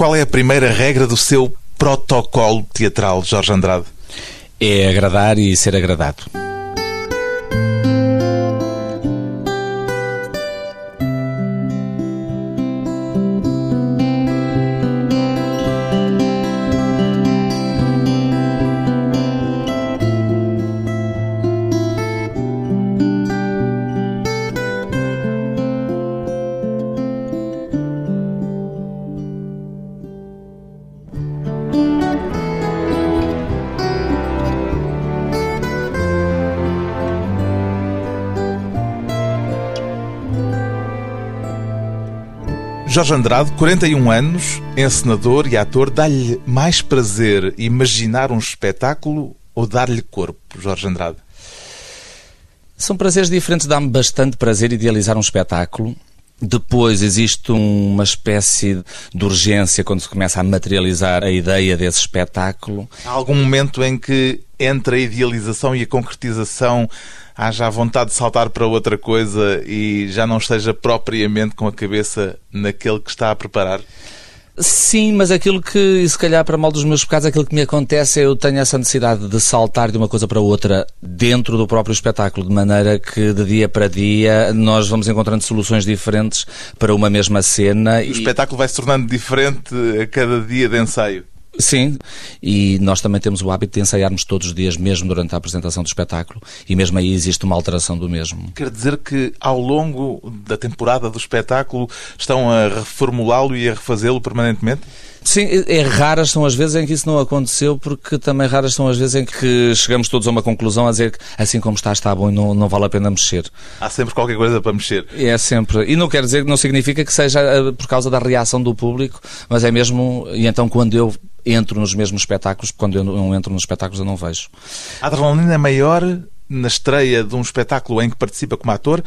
Qual é a primeira regra do seu protocolo teatral, Jorge Andrade? É agradar e ser agradado. Jorge Andrade, 41 anos, encenador e ator, dá-lhe mais prazer imaginar um espetáculo ou dar-lhe corpo, Jorge Andrade? São prazeres diferentes, dá-me bastante prazer idealizar um espetáculo. Depois existe uma espécie de urgência quando se começa a materializar a ideia desse espetáculo. Há algum momento em que entre a idealização e a concretização haja a vontade de saltar para outra coisa e já não esteja propriamente com a cabeça naquele que está a preparar? Sim, mas aquilo que, se calhar para mal dos meus pecados, aquilo que me acontece é eu tenho essa necessidade de saltar de uma coisa para outra dentro do próprio espetáculo, de maneira que de dia para dia nós vamos encontrando soluções diferentes para uma mesma cena. O e... espetáculo vai se tornando diferente a cada dia de ensaio. Sim, e nós também temos o hábito de ensaiarmos todos os dias, mesmo durante a apresentação do espetáculo, e mesmo aí existe uma alteração do mesmo. Quer dizer que ao longo da temporada do espetáculo estão a reformulá-lo e a refazê-lo permanentemente? Sim, é, raras são as vezes em que isso não aconteceu, porque também raras são as vezes em que chegamos todos a uma conclusão a dizer que assim como está, está bom e não, não vale a pena mexer. Há sempre qualquer coisa para mexer. É sempre. E não quer dizer que não significa que seja eh, por causa da reação do público, mas é mesmo. E então quando eu entro nos mesmos espetáculos, quando eu não entro nos espetáculos eu não vejo. A adrenalina é maior na estreia de um espetáculo em que participa como ator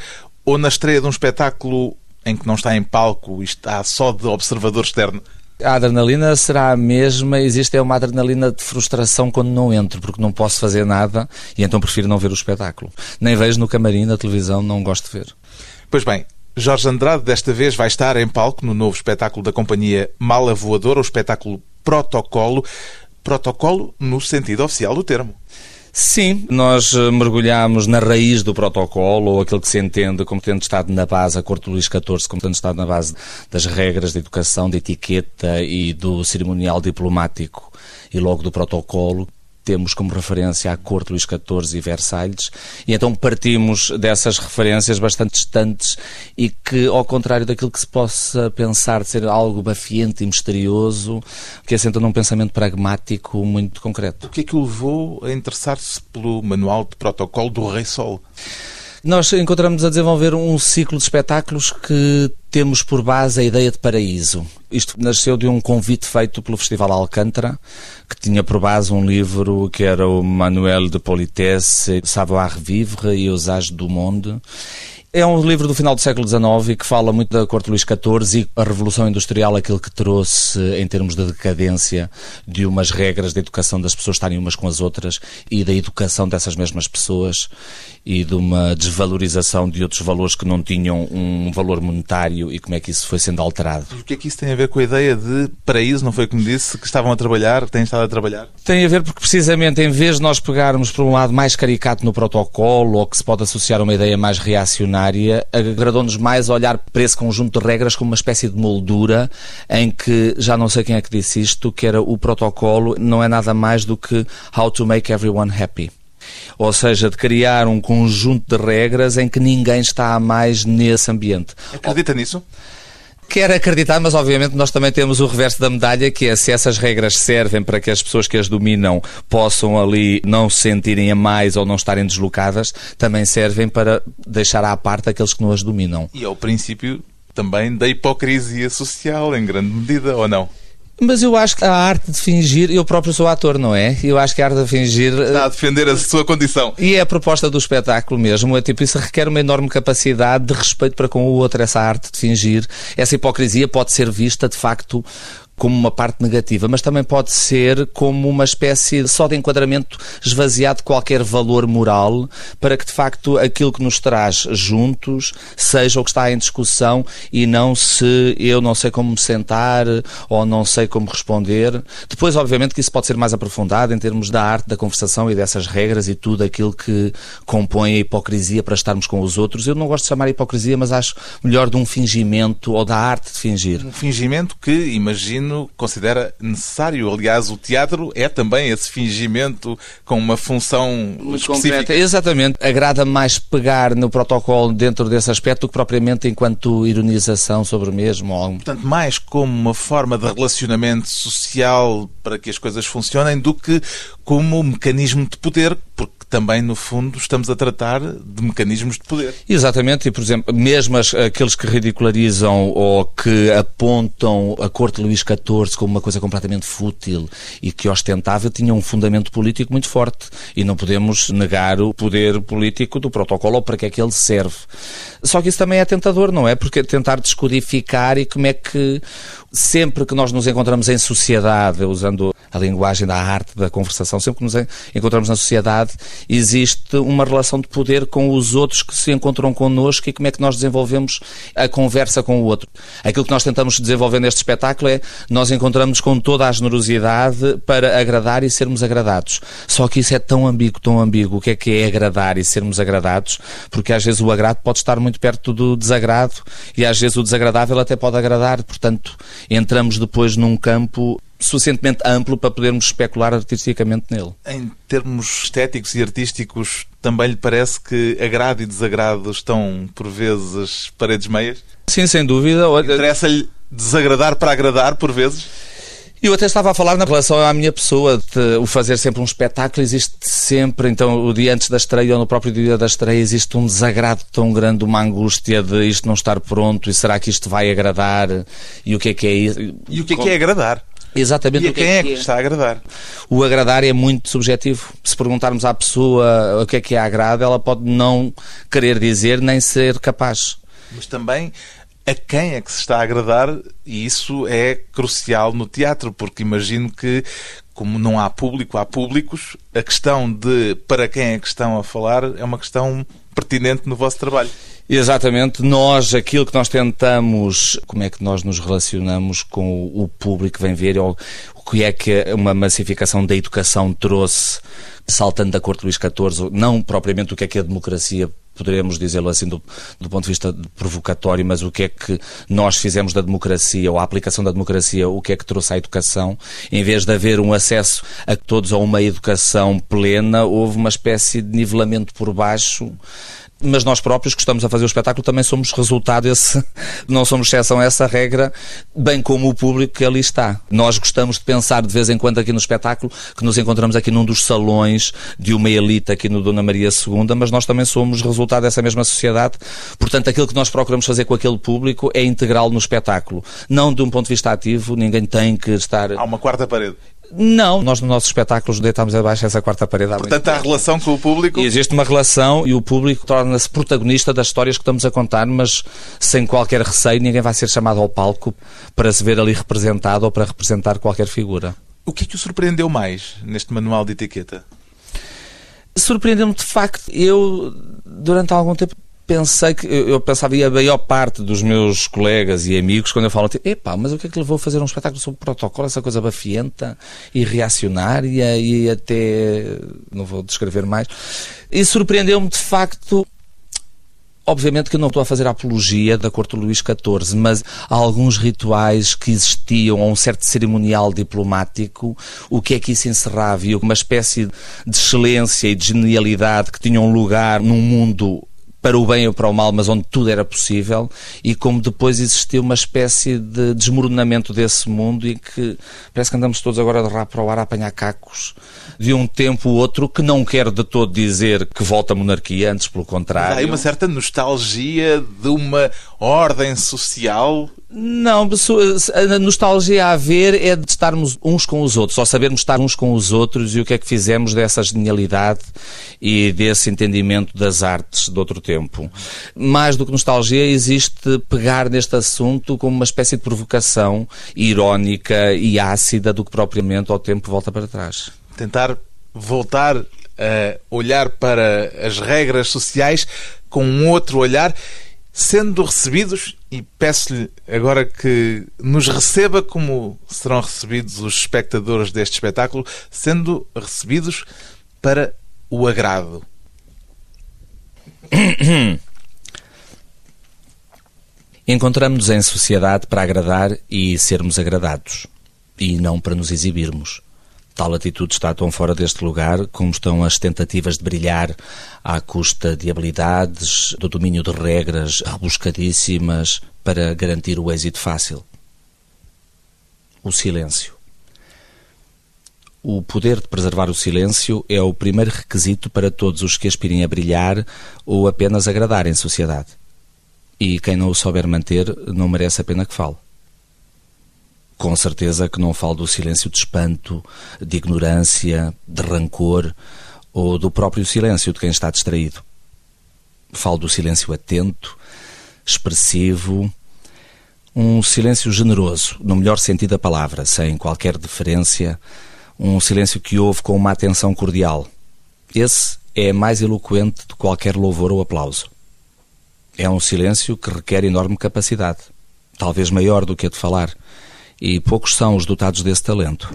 ou na estreia de um espetáculo em que não está em palco e está só de observador externo? A adrenalina será a mesma, existe é uma adrenalina de frustração quando não entro, porque não posso fazer nada e então prefiro não ver o espetáculo. Nem vejo no camarim, na televisão, não gosto de ver. Pois bem, Jorge Andrade desta vez vai estar em palco no novo espetáculo da companhia Mala Voadora, o espetáculo protocolo. Protocolo no sentido oficial do termo. Sim, nós eh, mergulhamos na raiz do protocolo, ou aquilo que se entende como tendo estado na base, a Corte Luís XIV, como tendo estado na base das regras de educação, de etiqueta e do cerimonial diplomático e logo do protocolo, temos como referência a Corte Luís XIV e Versalhes, e então partimos dessas referências bastante distantes e que, ao contrário daquilo que se possa pensar de ser algo bafiante e misterioso, que assenta num pensamento pragmático muito concreto. O que é que o levou a interessar-se pelo Manual de Protocolo do Rei Sol? Nós encontramos a desenvolver um ciclo de espetáculos que temos por base a ideia de paraíso. Isto nasceu de um convite feito pelo Festival Alcântara, que tinha por base um livro que era o Manuel de Politesse, Savoir-vivre e Usage du Monde. É um livro do final do século XIX que fala muito da corte Luís XIV e a Revolução Industrial, aquilo que trouxe em termos de decadência de umas regras de educação das pessoas estarem umas com as outras e da educação dessas mesmas pessoas e de uma desvalorização de outros valores que não tinham um valor monetário e como é que isso foi sendo alterado. E o que é que isso tem a ver com a ideia de paraíso, não foi como disse, que estavam a trabalhar, que têm estado a trabalhar? Tem a ver porque precisamente em vez de nós pegarmos por um lado mais caricato no protocolo ou que se pode associar a uma ideia mais reacionária agradou-nos mais olhar para esse conjunto de regras como uma espécie de moldura em que, já não sei quem é que disse isto, que era o protocolo, não é nada mais do que how to make everyone happy ou seja, de criar um conjunto de regras em que ninguém está mais nesse ambiente. Acredita nisso? Quer acreditar, mas obviamente nós também temos o reverso da medalha, que é se essas regras servem para que as pessoas que as dominam possam ali não se sentirem a mais ou não estarem deslocadas, também servem para deixar à parte aqueles que não as dominam. E é o princípio também da hipocrisia social, em grande medida, ou não? Mas eu acho que a arte de fingir, eu próprio sou ator, não é? Eu acho que a arte de fingir. Está a defender a sua condição. E é a proposta do espetáculo mesmo. É tipo, isso requer uma enorme capacidade de respeito para com o outro, essa arte de fingir. Essa hipocrisia pode ser vista, de facto, como uma parte negativa, mas também pode ser como uma espécie só de enquadramento esvaziado de qualquer valor moral para que de facto aquilo que nos traz juntos seja o que está em discussão e não se eu não sei como me sentar ou não sei como responder. Depois, obviamente, que isso pode ser mais aprofundado em termos da arte da conversação e dessas regras e tudo aquilo que compõe a hipocrisia para estarmos com os outros. Eu não gosto de chamar hipocrisia, mas acho melhor de um fingimento ou da arte de fingir. Um fingimento que, imagino, considera necessário. Aliás, o teatro é também esse fingimento com uma função Muito específica. Concreta. Exatamente. Agrada mais pegar no protocolo dentro desse aspecto do que propriamente enquanto ironização sobre o mesmo. Portanto, mais como uma forma de relacionamento social para que as coisas funcionem do que como mecanismo de poder, porque também, no fundo, estamos a tratar de mecanismos de poder. Exatamente, e, por exemplo, mesmo aqueles que ridicularizam ou que apontam a corte Luís XIV como uma coisa completamente fútil e que ostentável, tinham um fundamento político muito forte. E não podemos negar o poder político do protocolo ou para que é que ele serve. Só que isso também é tentador, não é? Porque tentar descodificar e como é que sempre que nós nos encontramos em sociedade, usando a linguagem da arte da conversação, sempre que nos encontramos na sociedade, existe uma relação de poder com os outros que se encontram connosco e como é que nós desenvolvemos a conversa com o outro. Aquilo que nós tentamos desenvolver neste espetáculo é nós encontramos com toda a generosidade para agradar e sermos agradados. Só que isso é tão ambíguo, tão ambíguo. O que é que é agradar e sermos agradados? Porque às vezes o agrado pode estar muito perto do desagrado e às vezes o desagradável até pode agradar. Portanto, entramos depois num campo suficientemente amplo para podermos especular artisticamente nele. Em termos estéticos e artísticos, também lhe parece que agrado e desagrado estão, por vezes, paredes meias? Sim, sem dúvida. Interessa-lhe desagradar para agradar, por vezes? Eu até estava a falar na relação à minha pessoa, de, o fazer sempre um espetáculo existe sempre, então o dia antes da estreia ou no próprio dia da estreia existe um desagrado tão grande, uma angústia de isto não estar pronto e será que isto vai agradar e o que é que é isso? E o que é que é agradar? Exatamente. E a quem é que, é que está a agradar? O agradar é muito subjetivo. Se perguntarmos à pessoa o que é que é agrado, ela pode não querer dizer nem ser capaz. Mas também a quem é que se está a agradar, e isso é crucial no teatro, porque imagino que, como não há público, há públicos, a questão de para quem é que estão a falar é uma questão pertinente no vosso trabalho. Exatamente, nós, aquilo que nós tentamos, como é que nós nos relacionamos com o público que vem ver, ou o que é que uma massificação da educação trouxe, saltando da corte Luís XIV, não propriamente o que é que a democracia poderemos dizê-lo assim do, do, ponto de vista provocatório, mas o que é que nós fizemos da democracia, ou a aplicação da democracia, o que é que trouxe à educação, em vez de haver um acesso a todos a uma educação plena, houve uma espécie de nivelamento por baixo mas nós próprios que estamos a fazer o espetáculo também somos resultado desse, não somos exceção a essa regra, bem como o público que ali está. Nós gostamos de pensar de vez em quando aqui no espetáculo que nos encontramos aqui num dos salões de uma elite aqui no Dona Maria II, mas nós também somos resultado dessa mesma sociedade. Portanto, aquilo que nós procuramos fazer com aquele público é integrá-lo no espetáculo. Não de um ponto de vista ativo, ninguém tem que estar. Há uma quarta parede. Não, nós nos nossos espetáculos deitamos abaixo essa quarta parede. Portanto, há relação com o público? E existe uma relação e o público torna-se protagonista das histórias que estamos a contar, mas sem qualquer receio, ninguém vai ser chamado ao palco para se ver ali representado ou para representar qualquer figura. O que é que o surpreendeu mais neste manual de etiqueta? Surpreendeu-me de facto. Eu, durante algum tempo, pensei que eu pensava e a maior parte dos meus colegas e amigos quando eu falo tipo, epá, mas o que é que levou a fazer um espetáculo sobre protocolo, essa coisa bafienta e reacionária e até não vou descrever mais e surpreendeu-me de facto Obviamente que eu não estou a fazer a apologia da corte Luís XIV, mas há alguns rituais que existiam, ou um certo cerimonial diplomático, o que é que isso encerrava? E uma espécie de excelência e de genialidade que tinham lugar num mundo para o bem ou para o mal, mas onde tudo era possível, e como depois existiu uma espécie de desmoronamento desse mundo e que parece que andamos todos agora de rap para o ar a apanhar cacos de um tempo ou outro, que não quer de todo dizer que volta a monarquia, antes pelo contrário. Há uma certa nostalgia de uma ordem social Não, a nostalgia a ver é de estarmos uns com os outros, ou sabermos estar uns com os outros e o que é que fizemos dessa genialidade e desse entendimento das artes de outro tempo. Mais do que nostalgia, existe pegar neste assunto como uma espécie de provocação irónica e ácida do que propriamente ao tempo volta para trás. Tentar voltar a olhar para as regras sociais com um outro olhar sendo recebidos, e peço-lhe agora que nos receba como serão recebidos os espectadores deste espetáculo, sendo recebidos para o agrado. Encontramos-nos em sociedade para agradar e sermos agradados, e não para nos exibirmos. Tal atitude está tão fora deste lugar como estão as tentativas de brilhar à custa de habilidades, do domínio de regras rebuscadíssimas para garantir o êxito fácil. O silêncio. O poder de preservar o silêncio é o primeiro requisito para todos os que aspirem a brilhar ou apenas agradar em sociedade. E quem não o souber manter não merece a pena que fale com certeza que não falo do silêncio de espanto, de ignorância, de rancor ou do próprio silêncio de quem está distraído. Falo do silêncio atento, expressivo, um silêncio generoso, no melhor sentido da palavra, sem qualquer deferência, um silêncio que ouve com uma atenção cordial. Esse é mais eloquente de qualquer louvor ou aplauso. É um silêncio que requer enorme capacidade, talvez maior do que a de falar e poucos são os dotados desse talento.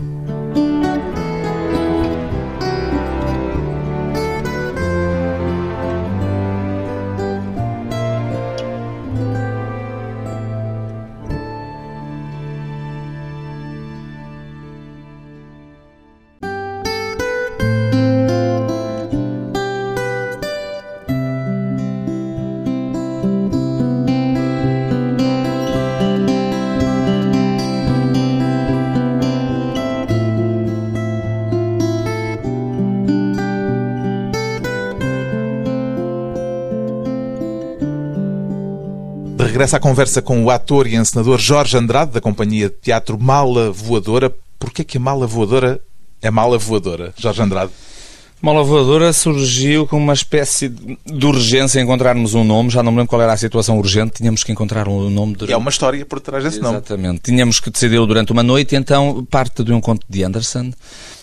Regressa à conversa com o ator e encenador Jorge Andrade, da companhia de teatro Mala Voadora. Porquê que a Mala Voadora é Mala Voadora, Jorge Andrade? Mala Voadora surgiu com uma espécie de urgência em encontrarmos um nome. Já não me lembro qual era a situação urgente. Tínhamos que encontrar um nome. Durante... É uma história por trás desse Exatamente. nome. Exatamente. Tínhamos que decidi-lo durante uma noite. Então, parte de um conto de Anderson,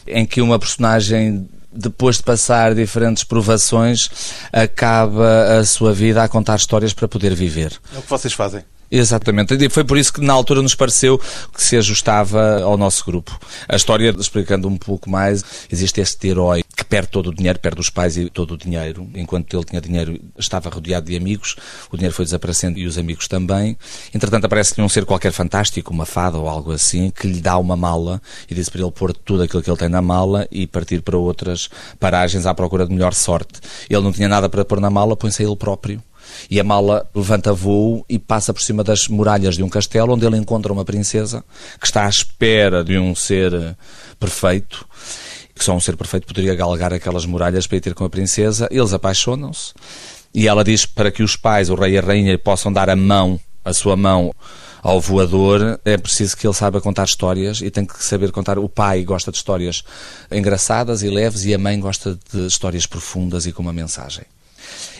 em que uma personagem depois de passar diferentes provações, acaba a sua vida a contar histórias para poder viver. É o que vocês fazem. Exatamente. E foi por isso que na altura nos pareceu que se ajustava ao nosso grupo. A história, explicando um pouco mais, existe este herói que perde todo o dinheiro, perde os pais e todo o dinheiro. Enquanto ele tinha dinheiro, estava rodeado de amigos. O dinheiro foi desaparecendo e os amigos também. Entretanto, aparece-lhe um ser qualquer fantástico, uma fada ou algo assim, que lhe dá uma mala e diz para ele pôr tudo aquilo que ele tem na mala e partir para outras paragens à procura de melhor sorte. Ele não tinha nada para pôr na mala, põe-se a ele próprio e a mala levanta voo e passa por cima das muralhas de um castelo onde ele encontra uma princesa que está à espera de um ser eh, perfeito que só um ser perfeito poderia galgar aquelas muralhas para ir ter com a princesa. Eles apaixonam-se e ela diz para que os pais, o rei e a rainha, possam dar a mão, a sua mão ao voador, é preciso que ele saiba contar histórias e tem que saber contar. O pai gosta de histórias engraçadas e leves e a mãe gosta de histórias profundas e com uma mensagem.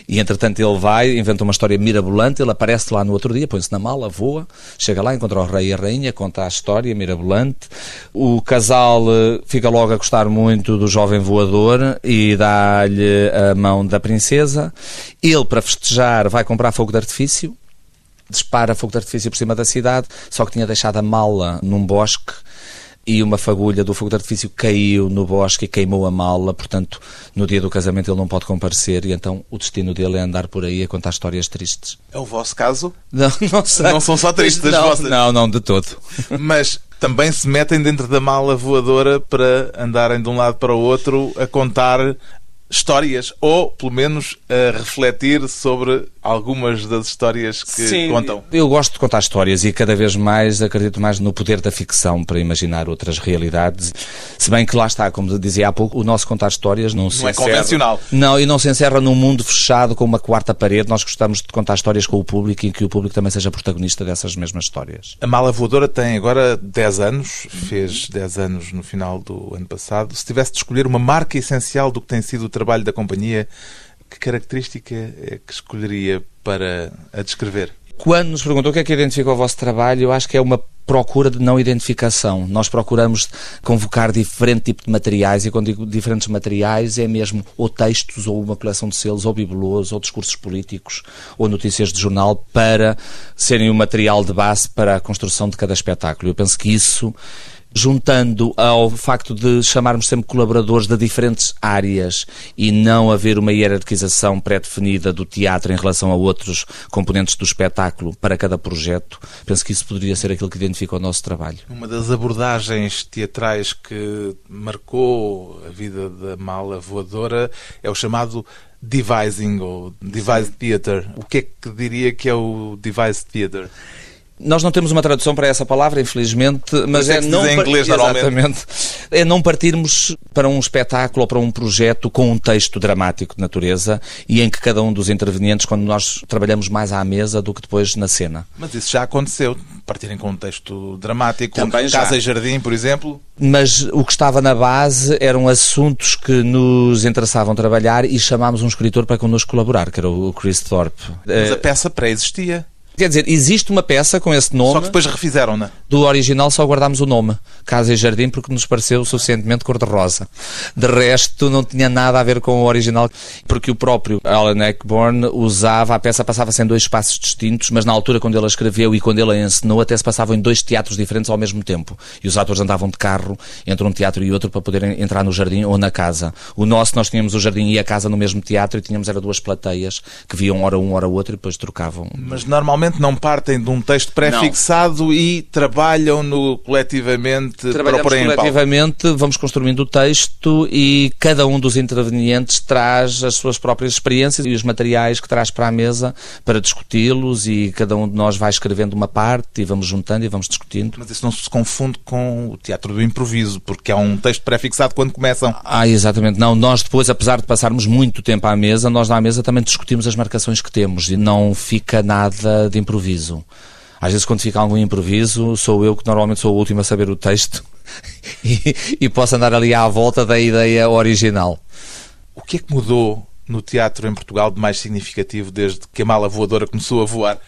E entretanto ele vai, inventa uma história mirabolante, ele aparece lá no outro dia, põe-se na mala, voa, chega lá, encontra o rei e a rainha, conta a história mirabolante. O casal eh, fica logo a gostar muito do jovem voador e dá-lhe a mão da princesa. Ele, para festejar, vai comprar fogo de artifício, dispara fogo de artifício por cima da cidade, só que tinha deixado a mala num bosque e uma fagulha do fogo de artifício caiu no bosque e queimou a mala, portanto, no dia do casamento ele não pode comparecer e então o destino dele é andar por aí a contar histórias tristes. É o vosso caso? Não, não sei. Não são só tristes não, vossas? Não, não, de todo. Mas também se metem dentro da mala voadora para andarem de um lado para o outro a contar histórias ou, pelo menos, a refletir sobre algumas das histórias que Sim, contam. Eu gosto de contar histórias e cada vez mais acredito mais no poder da ficção para imaginar outras realidades. Se bem que lá está, como dizia há pouco, o nosso contar histórias não, se Não é encerra- convencional. Não, e não se encerra num mundo fechado com uma quarta parede. Nós gostamos de contar histórias com o público e que o público também seja protagonista dessas mesmas histórias. A Mala Voadora tem agora 10 anos, fez 10 anos no final do ano passado. Se tivesse de escolher uma marca essencial do que tem sido o trabalho da companhia, que característica é que escolheria para a descrever? Quando nos perguntou o que é que identifica o vosso trabalho, eu acho que é uma procura de não identificação. Nós procuramos convocar diferente tipo de materiais, e quando digo diferentes materiais, é mesmo ou textos, ou uma coleção de selos, ou bibelôs, ou discursos políticos, ou notícias de jornal, para serem o material de base para a construção de cada espetáculo. Eu penso que isso juntando ao facto de chamarmos sempre colaboradores de diferentes áreas e não haver uma hierarquização pré-definida do teatro em relação a outros componentes do espetáculo para cada projeto, penso que isso poderia ser aquilo que identifica o nosso trabalho. Uma das abordagens teatrais que marcou a vida da Mala Voadora é o chamado devising ou devised theatre. O que é que diria que é o devised theatre? Nós não temos uma tradução para essa palavra, infelizmente, mas é é, não em inglês, normalmente. É não partirmos para um espetáculo ou para um projeto com um texto dramático de natureza e em que cada um dos intervenientes, quando nós trabalhamos mais à mesa do que depois na cena. Mas isso já aconteceu. Partirem com um texto dramático, Também já. Casa e Jardim, por exemplo. Mas o que estava na base eram assuntos que nos interessavam trabalhar e chamámos um escritor para connosco colaborar, que era o Chris Thorpe. Mas Eh, a peça pré-existia. Quer dizer, existe uma peça com esse Só nome. que depois refizeram-na. Do original só guardámos o nome, Casa e Jardim, porque nos pareceu suficientemente cor-de-rosa. De resto, não tinha nada a ver com o original, porque o próprio Alan Ayckbourn usava, a peça passava-se em dois espaços distintos, mas na altura, quando ele a escreveu e quando ele a encenou, até se passavam em dois teatros diferentes ao mesmo tempo. E os atores andavam de carro entre um teatro e outro para poderem entrar no jardim ou na casa. O nosso, nós tínhamos o jardim e a casa no mesmo teatro e tínhamos era duas plateias que viam hora um, hora outro e depois trocavam. Mas normalmente não partem de um texto pré-fixado e trabalham-no coletivamente para o Trabalhamos coletivamente, vamos construindo o texto e cada um dos intervenientes traz as suas próprias experiências e os materiais que traz para a mesa para discuti-los e cada um de nós vai escrevendo uma parte e vamos juntando e vamos discutindo. Mas isso não se confunde com o teatro do improviso, porque há um texto pré-fixado quando começam. Ah, exatamente. Não, nós depois, apesar de passarmos muito tempo à mesa, nós na mesa também discutimos as marcações que temos e não fica nada de improviso. Às vezes, quando fica algum improviso, sou eu que normalmente sou o último a saber o texto e, e posso andar ali à volta da ideia original. O que é que mudou no teatro em Portugal de mais significativo desde que a mala voadora começou a voar?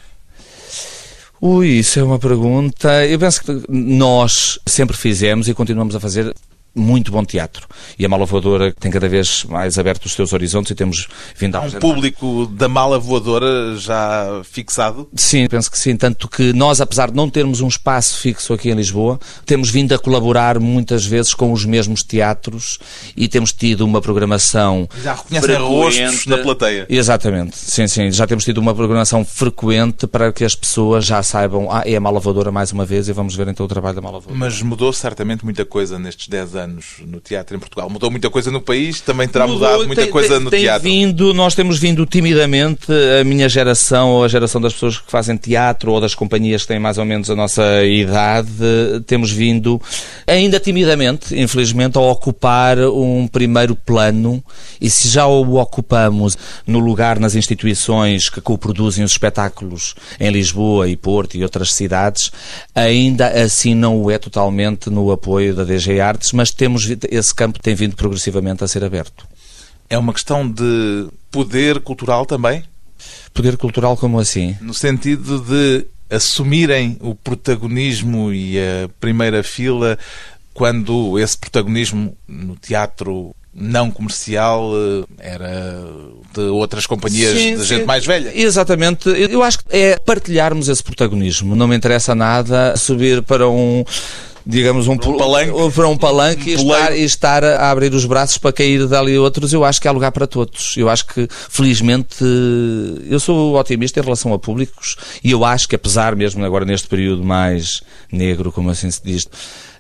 Ui, isso é uma pergunta. Eu penso que nós sempre fizemos e continuamos a fazer muito bom teatro. E a Mala Voadora tem cada vez mais aberto os seus horizontes e temos vindo a um público da mala voadora já fixado? Sim, penso que sim. Tanto que nós, apesar de não termos um espaço fixo aqui em Lisboa, temos vindo a colaborar muitas vezes com os mesmos teatros e temos tido uma programação. Já reconhecem rostos na plateia. Exatamente, sim, sim. Já temos tido uma programação frequente para que as pessoas já saibam, ah, é a Mala Voadora mais uma vez e vamos ver então o trabalho da Mala Voadora. Mas mudou certamente muita coisa nestes 10 anos no teatro em Portugal. Mudou muita coisa no país, também terá mudado muita tem, coisa tem- no tem teatro. Vindo, nós temos vindo timidamente, a minha geração ou a geração das pessoas que fazem teatro ou das companhias que têm mais ou menos a nossa idade, temos vindo ainda timidamente, infelizmente, a ocupar um primeiro plano e se já o ocupamos no lugar nas instituições que coproduzem os espetáculos em Lisboa e Porto e outras cidades, ainda assim não o é totalmente no apoio da DG Artes, mas temos esse campo tem vindo progressivamente a ser aberto. É uma questão de poder cultural também, Poder cultural como assim? no sentido de assumirem o protagonismo e a primeira fila quando esse protagonismo no teatro não comercial eh, era de outras companhias Sim, de sim. gente mais velha. Exatamente. Eu acho que é partilharmos esse protagonismo. Não me interessa nada subir para um digamos um, Para um palanque. para um palanque e, Um estar, poleiro. e estar a abrir os braços para cair dali outros, eu acho que há lugar para todos. Eu acho que, felizmente, eu sou otimista em relação a públicos e eu acho que, apesar mesmo agora neste período mais negro, como assim se diz,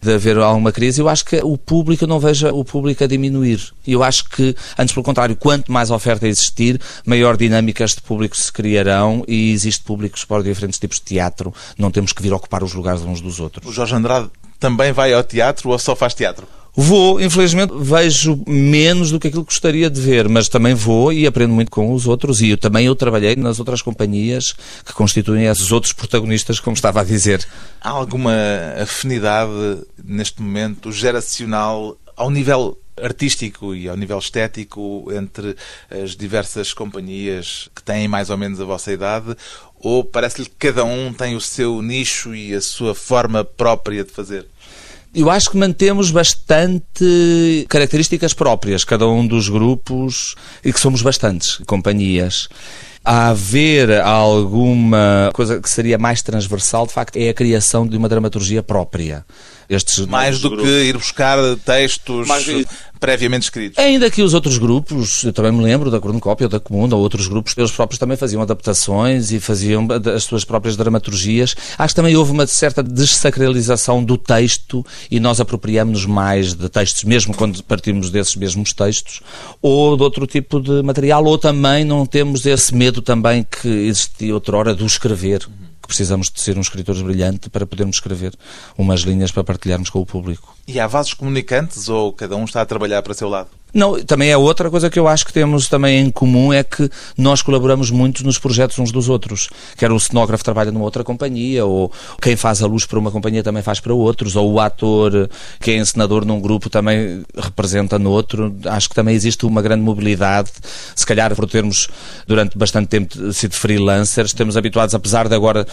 de haver alguma crise, eu acho que o público, eu não vejo o público a diminuir. Eu acho que, antes pelo contrário, quanto mais oferta existir, maior dinâmicas de público se criarão e existe públicos para diferentes tipos de teatro. Não temos que vir ocupar os lugares uns dos outros. O Jorge Andrade também vai ao teatro ou só faz teatro? Vou, infelizmente, vejo menos do que aquilo que gostaria de ver, mas também vou e aprendo muito com os outros. E eu também eu trabalhei nas outras companhias que constituem esses outros protagonistas, como estava a dizer. Há alguma afinidade neste momento geracional ao nível artístico e ao nível estético entre as diversas companhias que têm mais ou menos a vossa idade? Ou parece-lhe que cada um tem o seu nicho e a sua forma própria de fazer? Eu acho que mantemos bastante características próprias, cada um dos grupos, e que somos bastantes companhias. A haver alguma coisa que seria mais transversal, de facto, é a criação de uma dramaturgia própria. Estes mais do grupos. que ir buscar textos mais previamente escritos. Ainda que os outros grupos, eu também me lembro da Cornucópia ou da Comunda, ou outros grupos, eles próprios também faziam adaptações e faziam as suas próprias dramaturgias. Acho que também houve uma certa desacralização do texto e nós apropriamos-nos mais de textos, mesmo quando partimos desses mesmos textos, ou de outro tipo de material, ou também não temos esse medo também que existia outrora do escrever precisamos de ser um escritor brilhante para podermos escrever umas linhas para partilharmos com o público. E há vasos comunicantes ou cada um está a trabalhar para o seu lado? Não, também é outra coisa que eu acho que temos também em comum é que nós colaboramos muito nos projetos uns dos outros. Quer o cenógrafo trabalha numa outra companhia, ou quem faz a luz para uma companhia também faz para outros, ou o ator que é encenador num grupo também representa no outro. Acho que também existe uma grande mobilidade. Se calhar por termos durante bastante tempo sido freelancers, estamos habituados, apesar de agora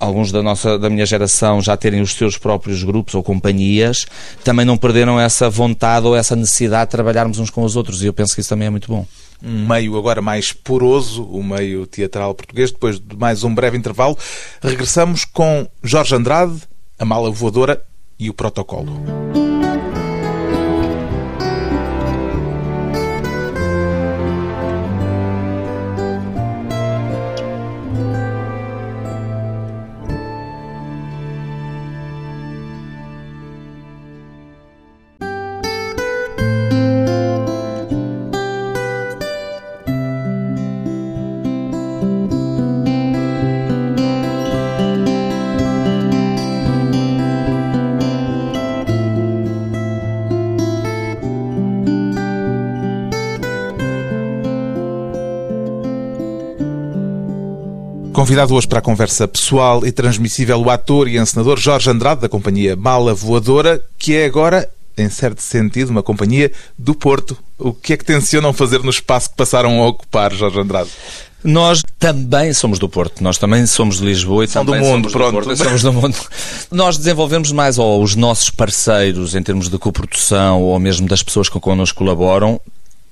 alguns da nossa da minha geração já terem os seus próprios grupos ou companhias, também não perderam essa vontade ou essa necessidade de trabalharmos uns com os outros e eu penso que isso também é muito bom. Um meio agora mais poroso, o meio teatral português. Depois de mais um breve intervalo, regressamos com Jorge Andrade, a mala voadora e o protocolo. Convidado hoje para a conversa pessoal e transmissível o ator e encenador Jorge Andrade, da companhia Mala Voadora, que é agora, em certo sentido, uma companhia do Porto. O que é que tencionam fazer no espaço que passaram a ocupar, Jorge Andrade? Nós também somos do Porto, nós também somos de Lisboa e São também do mundo, somos pronto. do Porto, somos do mundo. Nós desenvolvemos mais ou os nossos parceiros em termos de coprodução ou mesmo das pessoas com quem connosco colaboram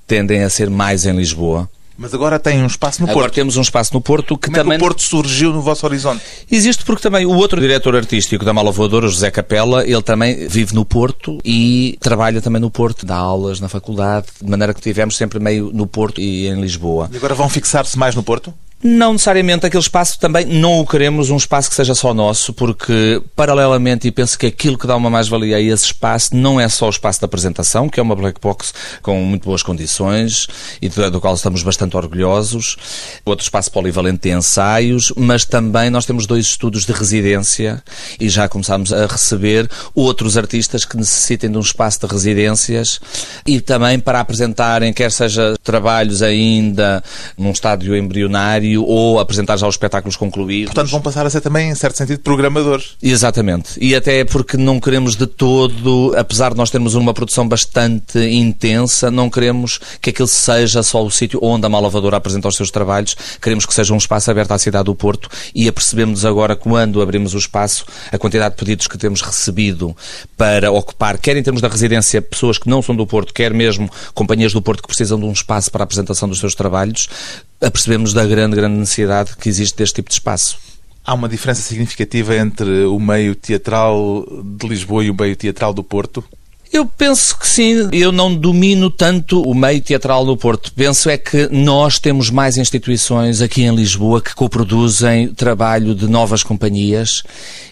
tendem a ser mais em Lisboa. Mas agora tem um espaço no agora Porto. temos um espaço no Porto que Como também. É que o Porto surgiu no vosso horizonte? Existe porque também o outro diretor artístico da Mala Voadora, José Capela, ele também vive no Porto e trabalha também no Porto, dá aulas na faculdade, de maneira que tivemos sempre meio no Porto e em Lisboa. E agora vão fixar-se mais no Porto? Não necessariamente aquele espaço também não o queremos um espaço que seja só nosso, porque paralelamente, e penso que aquilo que dá uma mais-valia a esse espaço não é só o espaço da apresentação, que é uma black box com muito boas condições e do, qual estamos bastante orgulhosos, outro espaço polivalente de ensaios, mas também nós temos dois estudos de residência e já começámos a receber outros artistas que necessitem de um espaço de residências e também para apresentarem, quer seja trabalhos ainda num estádio embrionário ou apresentar já os espetáculos concluídos. Portanto, vão passar a ser também, em certo sentido, programadores. Exatamente. E até porque não queremos de todo, apesar de nós termos uma produção bastante intensa, não queremos que aquele seja só o sítio onde a Malavadora apresenta os seus trabalhos. Queremos que seja um espaço aberto à cidade do Porto e apercebemos agora, quando abrimos o espaço, a quantidade de pedidos que temos recebido para ocupar, quer em termos da residência, pessoas que não são do Porto, quer mesmo companhias do Porto que precisam de um espaço para a apresentação dos seus trabalhos, apercebemos da grande, grande necessidade que existe deste tipo de espaço. Há uma diferença significativa entre o meio teatral de Lisboa e o meio teatral do Porto? Eu penso que sim. Eu não domino tanto o meio teatral do Porto. Penso é que nós temos mais instituições aqui em Lisboa que coproduzem trabalho de novas companhias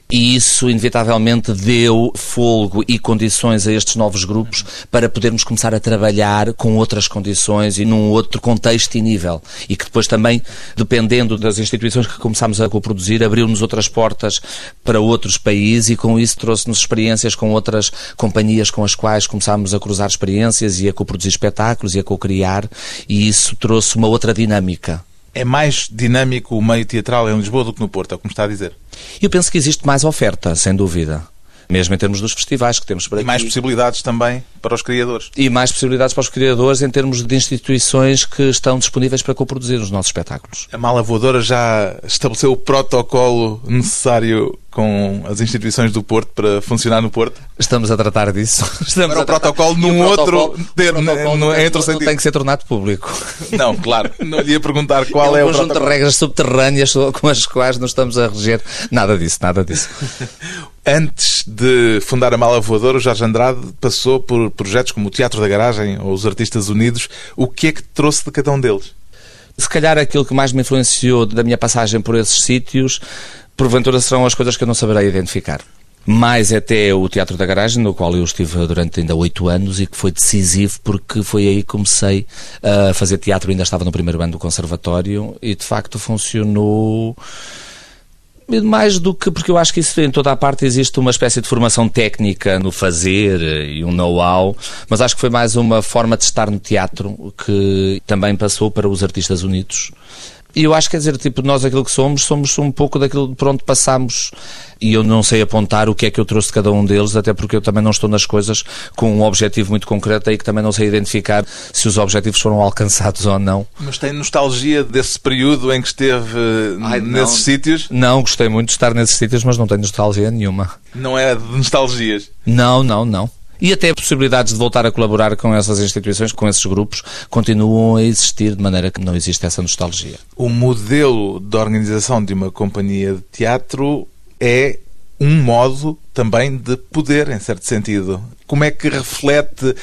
e isso inevitavelmente deu folgo e condições a estes novos grupos para podermos começar a trabalhar com outras condições e num outro contexto e nível. E que depois também, dependendo das instituições que começámos a coproduzir, abriu-nos outras portas para outros países e com isso trouxe-nos experiências com outras companhias com as quais começámos a cruzar experiências e a coproduzir espetáculos e a co-criar e isso trouxe uma outra dinâmica. É mais dinâmico o meio teatral em Lisboa do que no Porto, é o que me está a dizer? Eu penso que existe mais oferta, sem dúvida mesmo em termos dos festivais que temos por aqui. E mais possibilidades também para os criadores. E mais possibilidades para os criadores em termos de instituições que estão disponíveis para coproduzir os nossos espetáculos. A Mala Voadora já estabeleceu o protocolo necessário com as instituições do Porto para funcionar no Porto? Estamos a tratar disso. Estamos Para o protocolo num outro termo, no, entre o sentido. tem que ser tornado público. Não, claro. Não lhe ia perguntar qual é, é um o conjunto de regras subterrâneas com as quais nos estamos a reger. Nada disso, nada disso. Antes de fundar a Mala Voadora, o Jorge Andrade passou por projetos como o Teatro da Garagem ou os Artistas Unidos. O que é que trouxe de cada um deles? Se calhar aquilo que mais me influenciou da minha passagem por esses sítios porventura serão as coisas que eu não saberei identificar. Mais até o Teatro da Garagem, no qual eu estive durante ainda oito anos e que foi decisivo porque foi aí que comecei a fazer teatro, ainda estava no primeiro ano do conservatório e de facto funcionou mais do que porque eu acho que isso em toda a parte existe uma espécie de formação técnica no fazer e um know-how, mas acho que foi mais uma forma de estar no teatro que também passou para os artistas unidos e eu acho que, quer dizer, tipo, nós aquilo que somos, somos um pouco daquilo por onde passamos. E eu não sei apontar o que é que eu trouxe de cada um deles, até porque eu também não estou nas coisas com um objetivo muito concreto e que também não sei identificar se os objetivos foram alcançados ou não. Mas tem nostalgia desse período em que esteve Ai, nesses não, sítios? Não, gostei muito de estar nesses sítios, mas não tenho nostalgia nenhuma. Não é de nostalgias? Não, não, não. E até possibilidades de voltar a colaborar com essas instituições, com esses grupos, continuam a existir de maneira que não existe essa nostalgia. O modelo de organização de uma companhia de teatro é um modo também de poder, em certo sentido. Como é que reflete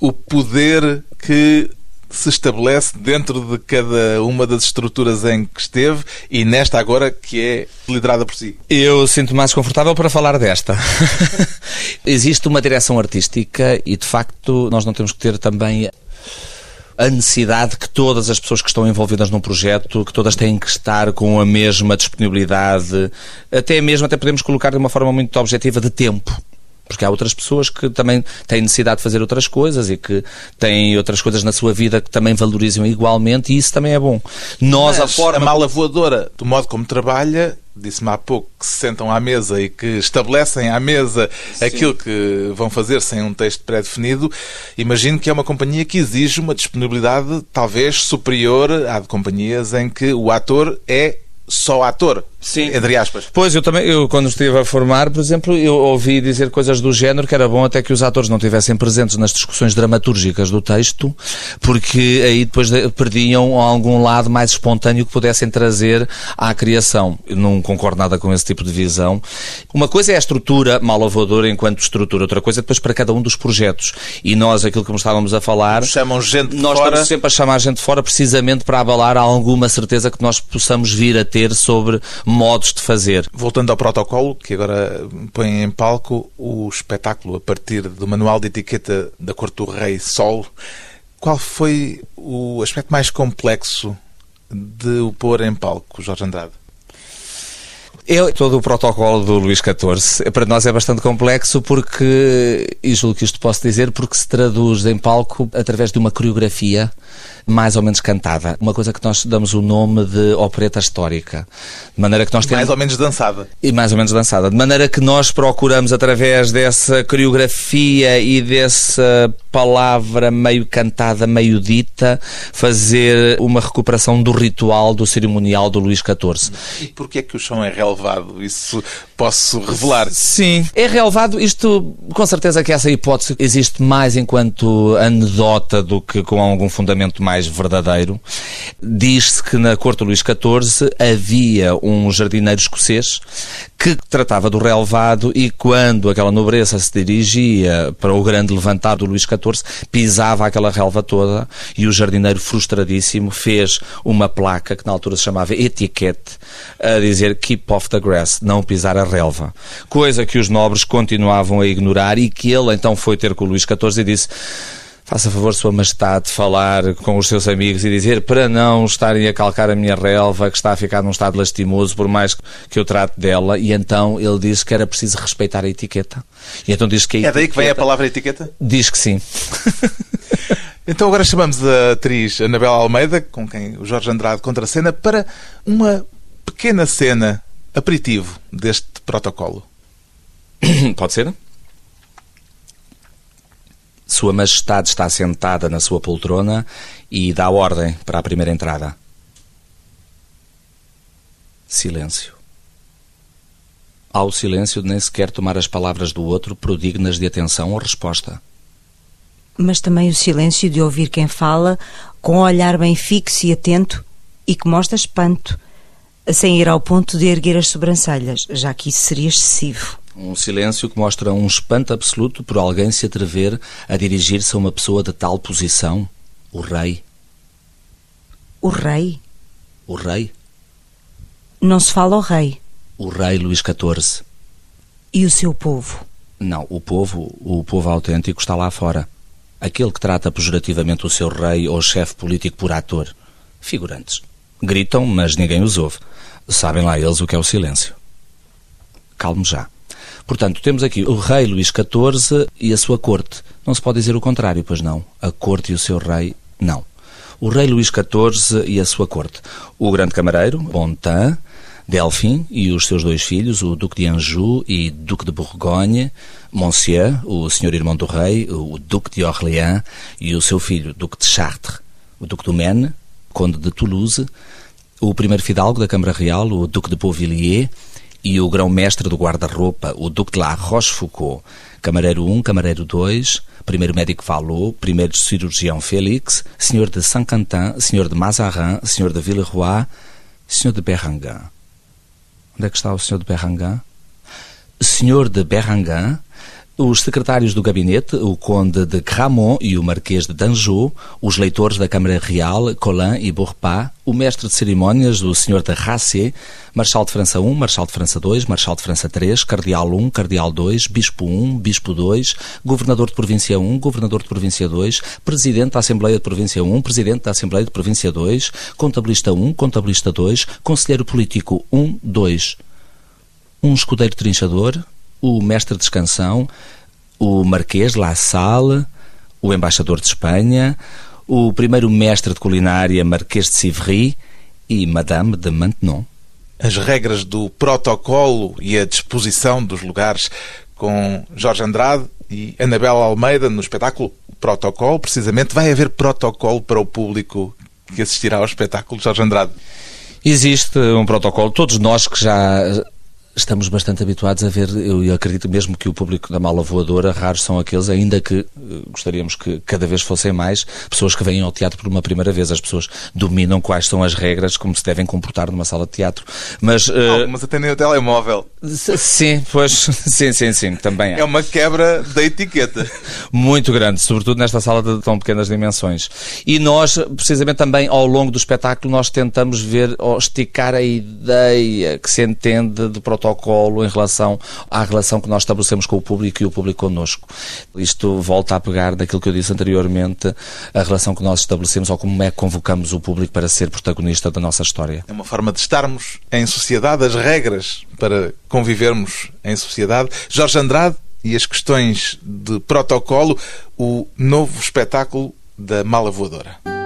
o poder que se estabelece dentro de cada uma das estruturas em que esteve e nesta agora que é liderada por si? Eu sinto mais confortável para falar desta. Existe uma direção artística e, de facto, nós não temos que ter também a necessidade que todas as pessoas que estão envolvidas num projeto, que todas têm que estar com a mesma disponibilidade, até mesmo, até podemos colocar de uma forma muito objetiva, de tempo. Porque há outras pessoas que também têm necessidade de fazer outras coisas e que têm outras coisas na sua vida que também valorizam igualmente e isso também é bom. Nós, Mas a forma... A mala voadora, do modo como trabalha, disse-me há pouco que se sentam à mesa e que estabelecem à mesa Sim. aquilo que vão fazer sem um texto pré-definido, imagino que é uma companhia que exige uma disponibilidade talvez superior à de companhias em que o ator é só ator. Sim. Entre aspas. Pois, eu também, eu quando estive a formar, por exemplo, eu ouvi dizer coisas do género que era bom até que os atores não estivessem presentes nas discussões dramatúrgicas do texto, porque aí depois perdiam algum lado mais espontâneo que pudessem trazer à criação. Eu não concordo nada com esse tipo de visão. Uma coisa é a estrutura malavadora enquanto estrutura, outra coisa é depois para cada um dos projetos. E nós, aquilo que estávamos a falar... Chamam gente Nós fora. estamos sempre a chamar gente fora precisamente para abalar alguma certeza que nós possamos vir a ter sobre modos de fazer. Voltando ao protocolo, que agora põe em palco o espetáculo a partir do manual de etiqueta da Corte do Rei Sol, qual foi o aspecto mais complexo de o pôr em palco, Jorge Andrade? Eu, todo o protocolo do Luís XIV para nós é bastante complexo porque, e julgo que isto posso dizer, porque se traduz em palco através de uma coreografia mais ou menos cantada. Uma coisa que nós damos o nome de opereta histórica. De maneira que nós temos... Mais ou menos dançada. E mais ou menos dançada. De maneira que nós procuramos, através dessa coreografia e dessa palavra meio cantada, meio dita, fazer uma recuperação do ritual, do cerimonial do Luís XIV. E porquê é que o chão é relevado? Isso posso revelar? Sim. É relevado. Isto, com certeza que essa hipótese existe mais enquanto anedota do que com algum fundamento mais verdadeiro. Diz-se que na corte Luís XIV havia um jardineiro escocês que tratava do relevado e quando aquela nobreza se dirigia para o grande levantar do Luís XIV, pisava aquela relva toda e o jardineiro frustradíssimo fez uma placa que na altura se chamava etiquete a dizer keep off the grass, não pisar a relva. Coisa que os nobres continuavam a ignorar e que ele então foi ter com o Luís XIV e disse Faça favor, Sua Majestade, falar com os seus amigos e dizer para não estarem a calcar a minha relva, que está a ficar num estado lastimoso, por mais que eu trate dela. E então ele disse que era preciso respeitar a etiqueta. E então diz que É daí que vem a palavra etiqueta? Diz que sim. então agora chamamos a atriz Anabela Almeida, com quem o Jorge Andrade contracena, para uma pequena cena aperitivo deste protocolo. Pode ser? Sua Majestade está sentada na sua poltrona e dá ordem para a primeira entrada. Silêncio. Ao silêncio nem sequer tomar as palavras do outro prodignas de atenção ou resposta. Mas também o silêncio de ouvir quem fala com um olhar bem fixo e atento e que mostra espanto, sem ir ao ponto de erguer as sobrancelhas, já que isso seria excessivo. Um silêncio que mostra um espanto absoluto por alguém se atrever a dirigir-se a uma pessoa de tal posição, o rei. O rei? O rei? Não se fala ao rei. O rei Luís XIV. E o seu povo? Não, o povo, o povo autêntico está lá fora. Aquele que trata pejorativamente o seu rei ou chefe político por ator. Figurantes. Gritam, mas ninguém os ouve. Sabem lá eles o que é o silêncio. Calme já. Portanto, temos aqui o rei Luís XIV e a sua corte. Não se pode dizer o contrário, pois não. A corte e o seu rei, não. O rei Luís XIV e a sua corte. O grande camareiro, Bontin, Delphine e os seus dois filhos, o Duque de Anjou e Duque de Bourgogne, Monsieur, o senhor irmão do rei, o Duque de Orléans e o seu filho, Duque de Chartres, o Duque do Maine, Conde de Toulouse, o primeiro fidalgo da Câmara Real, o Duque de Beauvilliers, e o grão-mestre do guarda-roupa, o Duque de La Rochefoucauld, camareiro 1, camareiro 2, primeiro médico Valot, primeiro cirurgião Félix, senhor de Saint-Quentin, senhor de Mazarin, senhor de Villeroy, senhor de Berrangan. Onde é que está o senhor de Berrangan? Senhor de Berrangan, os secretários do gabinete, o conde de Gramont e o marquês de Danjou, os leitores da Câmara Real, Collin e Bourpas, o mestre de cerimónias, o senhor de Racé, marchal de França 1, marchal de França 2, marchal de França 3, cardeal 1, cardeal 2, bispo 1, bispo 2, governador de província 1, governador de província 2, presidente da Assembleia de Província 1, presidente da Assembleia de Província 2, contabilista 1, contabilista 2, conselheiro político 1, 2, um escudeiro trinchador, o mestre de escansão, o Marquês de La Salle, o embaixador de Espanha, o primeiro mestre de culinária Marquês de Sivry e Madame de Maintenon. As regras do protocolo e a disposição dos lugares com Jorge Andrade e Anabela Almeida no espetáculo Protocolo. Precisamente, vai haver protocolo para o público que assistirá ao espetáculo Jorge Andrade? Existe um protocolo. Todos nós que já estamos bastante habituados a ver, eu acredito mesmo que o público da mala voadora, raros são aqueles, ainda que eh, gostaríamos que cada vez fossem mais pessoas que vêm ao teatro por uma primeira vez. As pessoas dominam quais são as regras, como se devem comportar numa sala de teatro. Mas, uh... Algumas atendem o telemóvel. Sim, pois, sim, sim, sim, também é. É uma quebra da etiqueta. Muito grande, sobretudo nesta sala de tão pequenas dimensões. E nós, precisamente também ao longo do espetáculo, nós tentamos ver, ou esticar a ideia que se entende de protocolo protocolo em relação à relação que nós estabelecemos com o público e o público connosco. Isto volta a pegar daquilo que eu disse anteriormente, a relação que nós estabelecemos ou como é que convocamos o público para ser protagonista da nossa história. É uma forma de estarmos em sociedade, as regras para convivermos em sociedade. Jorge Andrade e as questões de protocolo, o novo espetáculo da Mala Voadora.